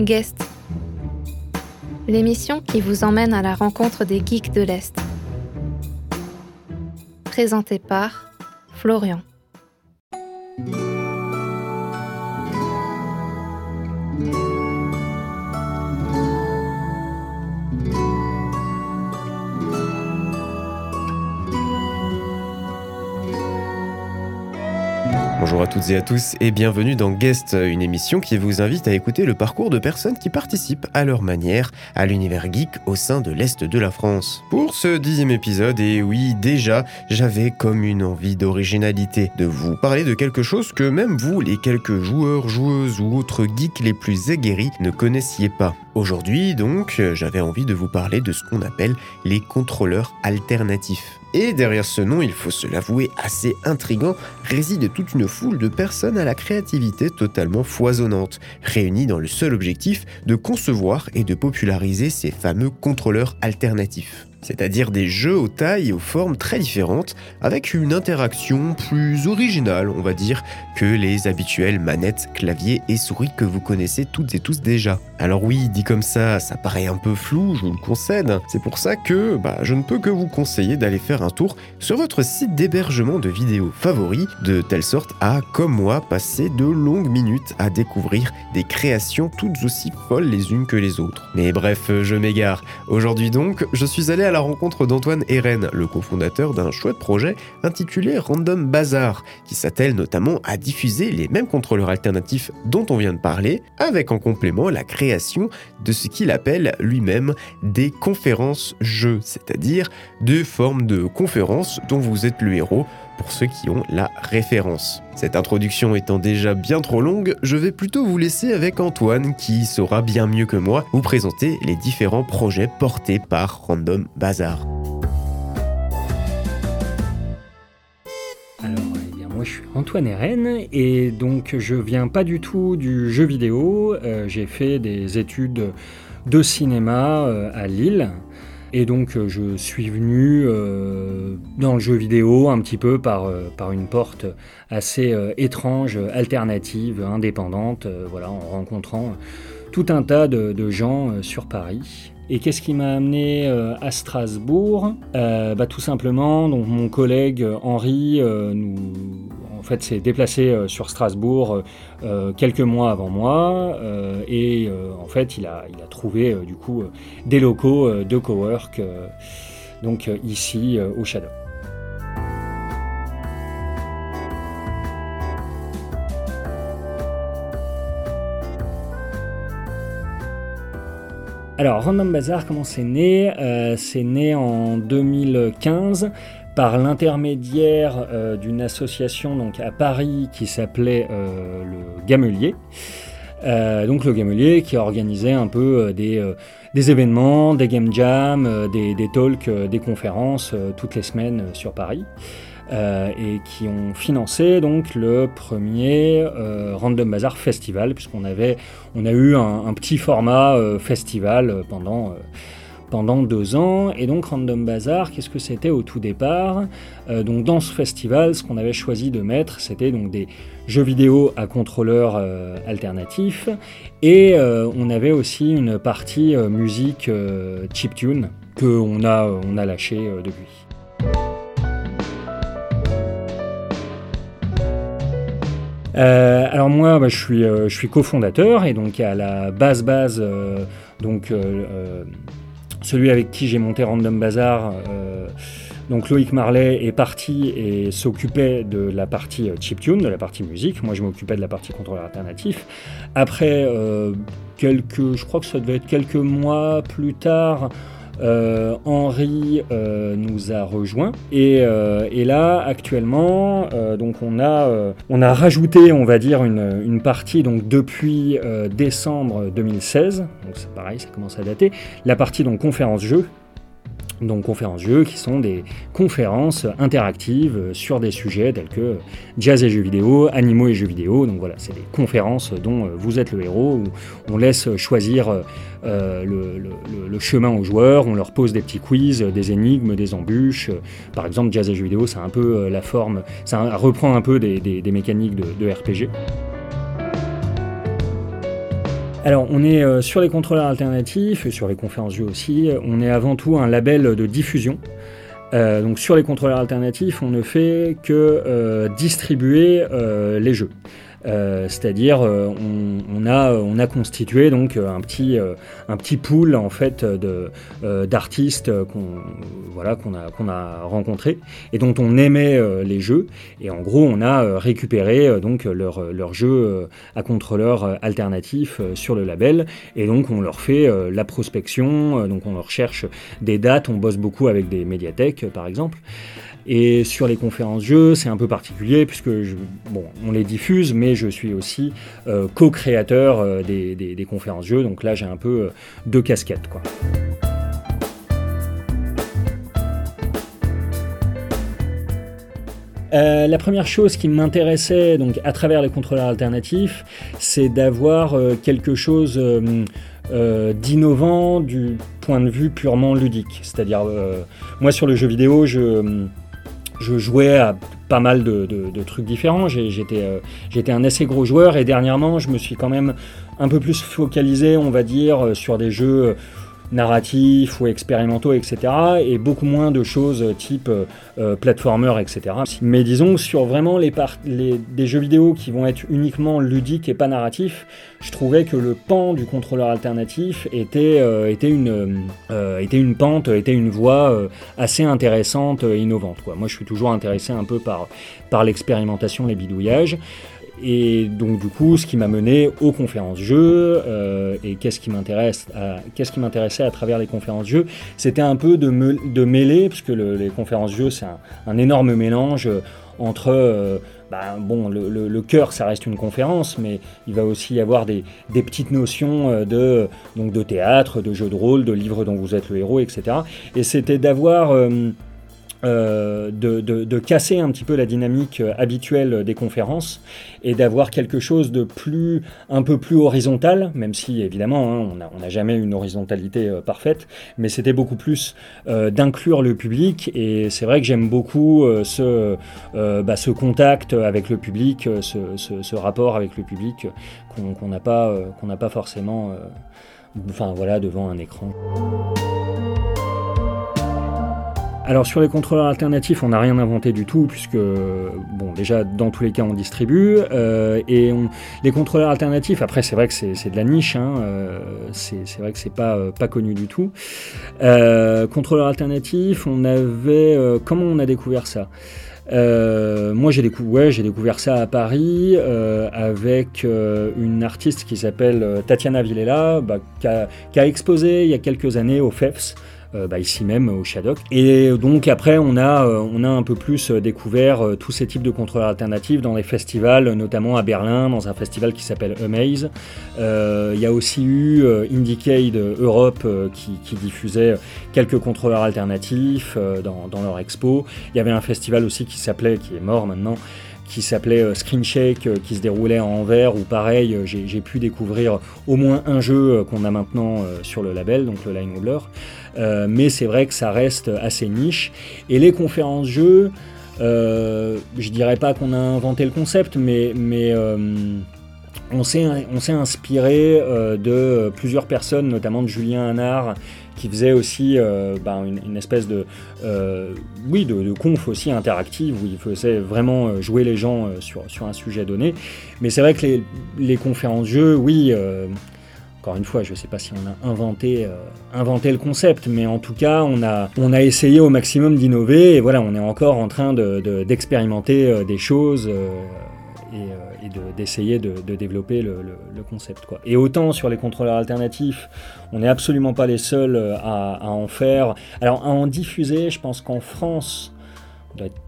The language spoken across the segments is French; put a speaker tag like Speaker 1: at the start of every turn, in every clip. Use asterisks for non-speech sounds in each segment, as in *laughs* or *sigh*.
Speaker 1: Guest. L'émission qui vous emmène à la rencontre des geeks de l'Est. Présentée par Florian.
Speaker 2: Bonjour à toutes et à tous et bienvenue dans Guest, une émission qui vous invite à écouter le parcours de personnes qui participent à leur manière à l'univers geek au sein de l'Est de la France. Pour ce dixième épisode, et oui déjà, j'avais comme une envie d'originalité, de vous parler de quelque chose que même vous, les quelques joueurs, joueuses ou autres geeks les plus aguerris, ne connaissiez pas. Aujourd'hui donc, j'avais envie de vous parler de ce qu'on appelle les contrôleurs alternatifs. Et derrière ce nom, il faut se l'avouer assez intrigant, réside toute une foule de personnes à la créativité totalement foisonnante, réunies dans le seul objectif de concevoir et de populariser ces fameux contrôleurs alternatifs c'est-à-dire des jeux aux tailles et aux formes très différentes, avec une interaction plus originale, on va dire, que les habituelles manettes, claviers et souris que vous connaissez toutes et tous déjà. Alors oui, dit comme ça, ça paraît un peu flou, je vous le concède. C'est pour ça que bah, je ne peux que vous conseiller d'aller faire un tour sur votre site d'hébergement de vidéos favoris, de telle sorte à, comme moi, passer de longues minutes à découvrir des créations toutes aussi folles les unes que les autres. Mais bref, je m'égare. Aujourd'hui donc, je suis allé à la rencontre d'Antoine Eren, le cofondateur d'un chouette projet intitulé Random Bazaar, qui s'attelle notamment à diffuser les mêmes contrôleurs alternatifs dont on vient de parler, avec en complément la création de ce qu'il appelle lui-même des conférences-jeux, c'est-à-dire deux formes de conférences dont vous êtes le héros pour ceux qui ont la référence. Cette introduction étant déjà bien trop longue, je vais plutôt vous laisser avec Antoine qui saura bien mieux que moi vous présenter les différents projets portés par Random.
Speaker 3: Alors, eh je suis Antoine Eren et donc je viens pas du tout du jeu vidéo. Euh, J'ai fait des études de cinéma euh, à Lille. Et donc euh, je suis venu euh, dans le jeu vidéo un petit peu par, euh, par une porte assez étrange, alternative, indépendante, voilà, en rencontrant tout un tas de, de gens sur Paris. Et qu'est-ce qui m'a amené à Strasbourg? Bah, Tout simplement, donc, mon collègue Henri nous, fait, s'est déplacé euh, sur Strasbourg euh, quelques mois avant moi. euh, et euh, en fait, il a, il a trouvé euh, du coup euh, des locaux euh, de cowork euh, donc euh, ici euh, au Shadow. Alors, Random Bazaar, comment c'est né? Euh, C'est né en 2015 par l'intermédiaire euh, d'une association donc, à Paris qui s'appelait euh, le Gamelier. Donc le Gamelier qui a organisé un peu des, événements, des game jams, des, talks, des conférences toutes les semaines sur Paris. Euh, et qui ont financé donc le premier euh, Random Bazaar Festival, puisqu'on avait, on a eu un, petit format euh, festival pendant, pendant deux ans. Et donc Random Bazaar, qu'est-ce que c'était au tout départ? Donc dans ce festival, ce qu'on avait choisi de mettre, c'était donc des jeux vidéo à contrôleur euh, alternatif, et on avait aussi une partie musique chiptune que on a, on a lâché euh, depuis. Euh, alors moi, bah, je suis, euh, je suis cofondateur et donc à la base base, euh, donc celui avec qui j'ai monté Random Bazaar, donc Loïc Marley est parti et s'occupait de la partie chiptune, de la partie musique. Moi, je m'occupais de la partie contrôleur alternatif. Après quelques, je crois que ça devait être quelques mois plus tard. Euh, Henri euh, nous a rejoint et, euh, et là actuellement donc on a on a rajouté on va dire une, une partie donc depuis décembre 2016 donc c'est pareil ça commence à dater. La partie donc conférence jeu donc conférences jeux qui sont des conférences interactives euh, sur des sujets tels que jazz et jeux vidéo, animaux et jeux vidéo. Donc voilà, c'est des conférences dont euh, vous êtes le héros, où on laisse choisir euh, le, le- chemin aux joueurs, on leur pose des petits quiz, euh, des énigmes, des embûches. Euh, Par exemple, jazz et jeux vidéo, c'est un peu euh, la forme, ça reprend un peu des, mécaniques de RPG. Alors, on est euh, sur les contrôleurs alternatifs et sur les conférences jeux aussi. On est avant tout un label de diffusion. Euh, donc sur les contrôleurs alternatifs, on ne fait que euh, distribuer les jeux. Euh, c'est-à-dire, euh, on, a, on a constitué donc un petit, euh, un petit pool en fait d'artistes qu'on voilà, qu'on a, qu'on a rencontrés et dont on aimait les jeux. Et en gros, on a récupéré donc leurs leur jeux à contrôleur alternatif sur le label. Et donc, on leur fait la prospection. donc, on leur cherche des dates. On bosse beaucoup avec des médiathèques, par exemple. Et sur les conférences jeux, c'est un peu particulier puisque bon, on les diffuse, mais je suis aussi euh, co-créateur euh, des, conférences jeux. Donc là, j'ai un peu euh, deux casquettes. Quoi. la première chose qui m'intéressait donc à travers les contrôleurs alternatifs, c'est d'avoir quelque chose d'innovant du point de vue purement ludique. C'est-à-dire, moi sur le jeu vidéo, je je jouais à pas mal de, trucs différents. Euh, j'étais un assez gros joueur et dernièrement, je me suis quand même un peu plus focalisé, on va dire, euh, sur des jeux narratifs ou expérimentaux, etc. Et beaucoup moins de choses type euh, platformer, etc. Mais disons, sur vraiment les, les, des jeux vidéo qui vont être uniquement ludiques et pas narratifs, je trouvais que le pan du contrôleur alternatif était, euh, était, une, euh, était une pente, était une voie assez intéressante et innovante. Moi, je suis toujours intéressé un peu par, par l'expérimentation, les bidouillages. Et donc du coup, ce qui m'a mené aux conférences jeux, euh, et qu'est-ce qui m'intéresse, m'intéressait à travers les conférences jeux, c'était un peu de, de mêler, puisque les conférences jeux, c'est un, énorme mélange entre euh, bah, bon, le, cœur, ça reste une conférence, mais il va aussi y avoir des, petites notions euh, de, donc de théâtre, de jeu de rôle, de livre dont vous êtes le héros, etc. Et c'était d'avoir euh, de, casser un petit peu la dynamique euh, habituelle des conférences et d'avoir quelque chose de plus, un peu plus horizontal, même si évidemment hein, on n'a jamais une horizontalité euh, parfaite, mais c'était beaucoup plus d'inclure le public et c'est vrai que j'aime beaucoup ce, bah, ce contact avec le public, ce, rapport avec le public qu'on n'a pas, qu'on n'a pas forcément enfin, voilà, devant un écran. Alors sur les contrôleurs alternatifs, on n'a rien inventé du tout, puisque, bon, déjà, dans tous les cas, on distribue. Euh, et les contrôleurs alternatifs, après, c'est vrai que c'est de la niche, hein, euh, c'est vrai que c'est pas, euh, pas connu du tout. contrôleurs alternatifs, on avait... comment on a découvert ça? Moi, j'ai découvert, ça à Paris avec une artiste qui s'appelle Tatiana Villela, bah, qui, a, qui, a, exposé il y a quelques années au FEFS. Euh, bah, ici même au Shadok. Et donc après, on a, euh, on a un peu plus euh, découvert tous ces types de contrôleurs alternatifs dans les festivals, notamment à Berlin, dans un festival qui s'appelle Amaze. Il y a aussi eu Indicade Europe qui, diffusait quelques contrôleurs alternatifs dans leur expo. Il y avait un festival aussi qui s'appelait, qui est mort maintenant, qui s'appelait euh, Screen Shake, euh, qui se déroulait en Anvers, où pareil, euh, j'ai pu découvrir au moins un jeu qu'on a maintenant sur le label, donc le Line Wobbler. mais c'est vrai que ça reste assez niche. Et les conférences jeux, je dirais pas qu'on a inventé le concept, mais, mais on s'est inspiré de plusieurs personnes, notamment de Julien Hanard, qui faisait aussi euh, ben, une, espèce de, euh, oui, de, conf aussi interactive où il faisait vraiment euh, jouer les gens sur, sur un sujet donné. Mais c'est vrai que les, les conférences jeux, oui, encore une fois, je ne sais pas si on a inventé, inventé le concept, mais en tout cas, on a, on a essayé au maximum d'innover et voilà, on est encore en train d'expérimenter de, des choses d'essayer de, développer le, concept. Quoi. Et autant sur les contrôleurs alternatifs, on n'est absolument pas les seuls euh, à, en faire. Alors à en diffuser, je pense qu'en France, on doit être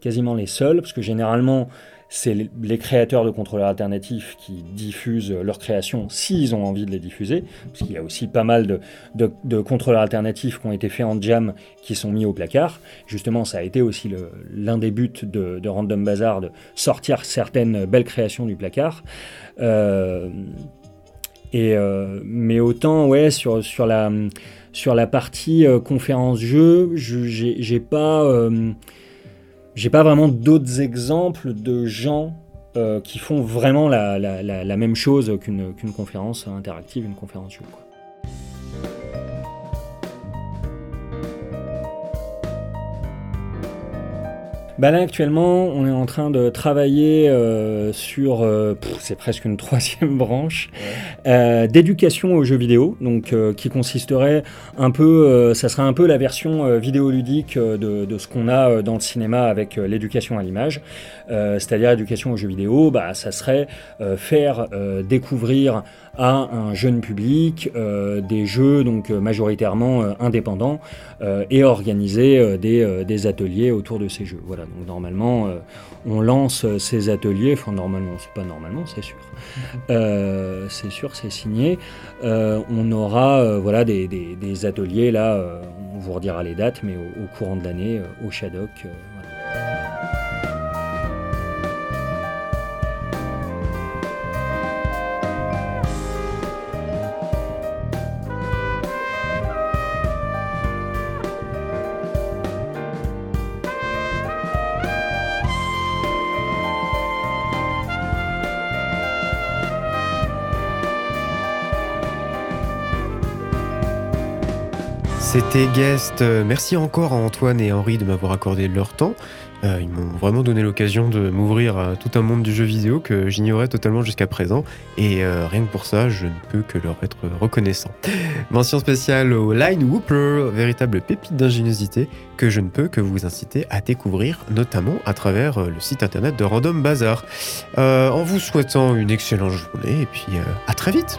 Speaker 3: quasiment les seuls, parce que généralement, c'est les créateurs de contrôleurs alternatifs qui diffusent leurs créations s'ils ont envie de les diffuser, parce qu'il y a aussi pas mal de, contrôleurs alternatifs qui ont été faits en jam qui sont mis au placard. Justement, ça a été aussi l'un des buts de, Random Bazaar de sortir certaines belles créations du placard. Euh, et, euh, mais autant, ouais, sur, la, partie euh, conférence jeu, j'ai pas j'ai pas vraiment d'autres exemples de gens qui font vraiment la, même chose qu'une conférence interactive, une conférence Zoom. Bah là actuellement, on est en train de travailler euh, sur, euh, c'est presque une *laughs* troisième branche, euh, d'éducation aux jeux vidéo, donc qui consisterait un peu, ça serait un peu la version vidéoludique de, de ce qu'on a dans le cinéma avec l'éducation à l'image, c'est-à-dire l'éducation aux jeux vidéo, bah ça serait faire découvrir à un jeune public des jeux donc majoritairement indépendants et organiser des, des ateliers autour de ces jeux. Voilà. Donc normalement, euh, on lance ces ateliers, enfin normalement, c'est pas normalement, c'est sûr. *laughs* Euh, c'est sûr, c'est signé. Euh, on aura voilà, des, ateliers, là, on vous redira les dates, mais au, courant de l'année, au Shadok.
Speaker 2: C'était Guest. Merci encore à Antoine et Henri de m'avoir accordé leur temps. Euh, ils m'ont vraiment donné l'occasion de m'ouvrir à tout un monde du jeu vidéo que j'ignorais totalement jusqu'à présent. Et euh, rien que pour ça, je ne peux que leur être reconnaissant. *laughs* Mention spéciale au Line Whooper, véritable pépite d'ingéniosité que je ne peux que vous inciter à découvrir, notamment à travers euh, le site internet de Random Bazaar. en vous souhaitant une excellente journée et puis à très vite.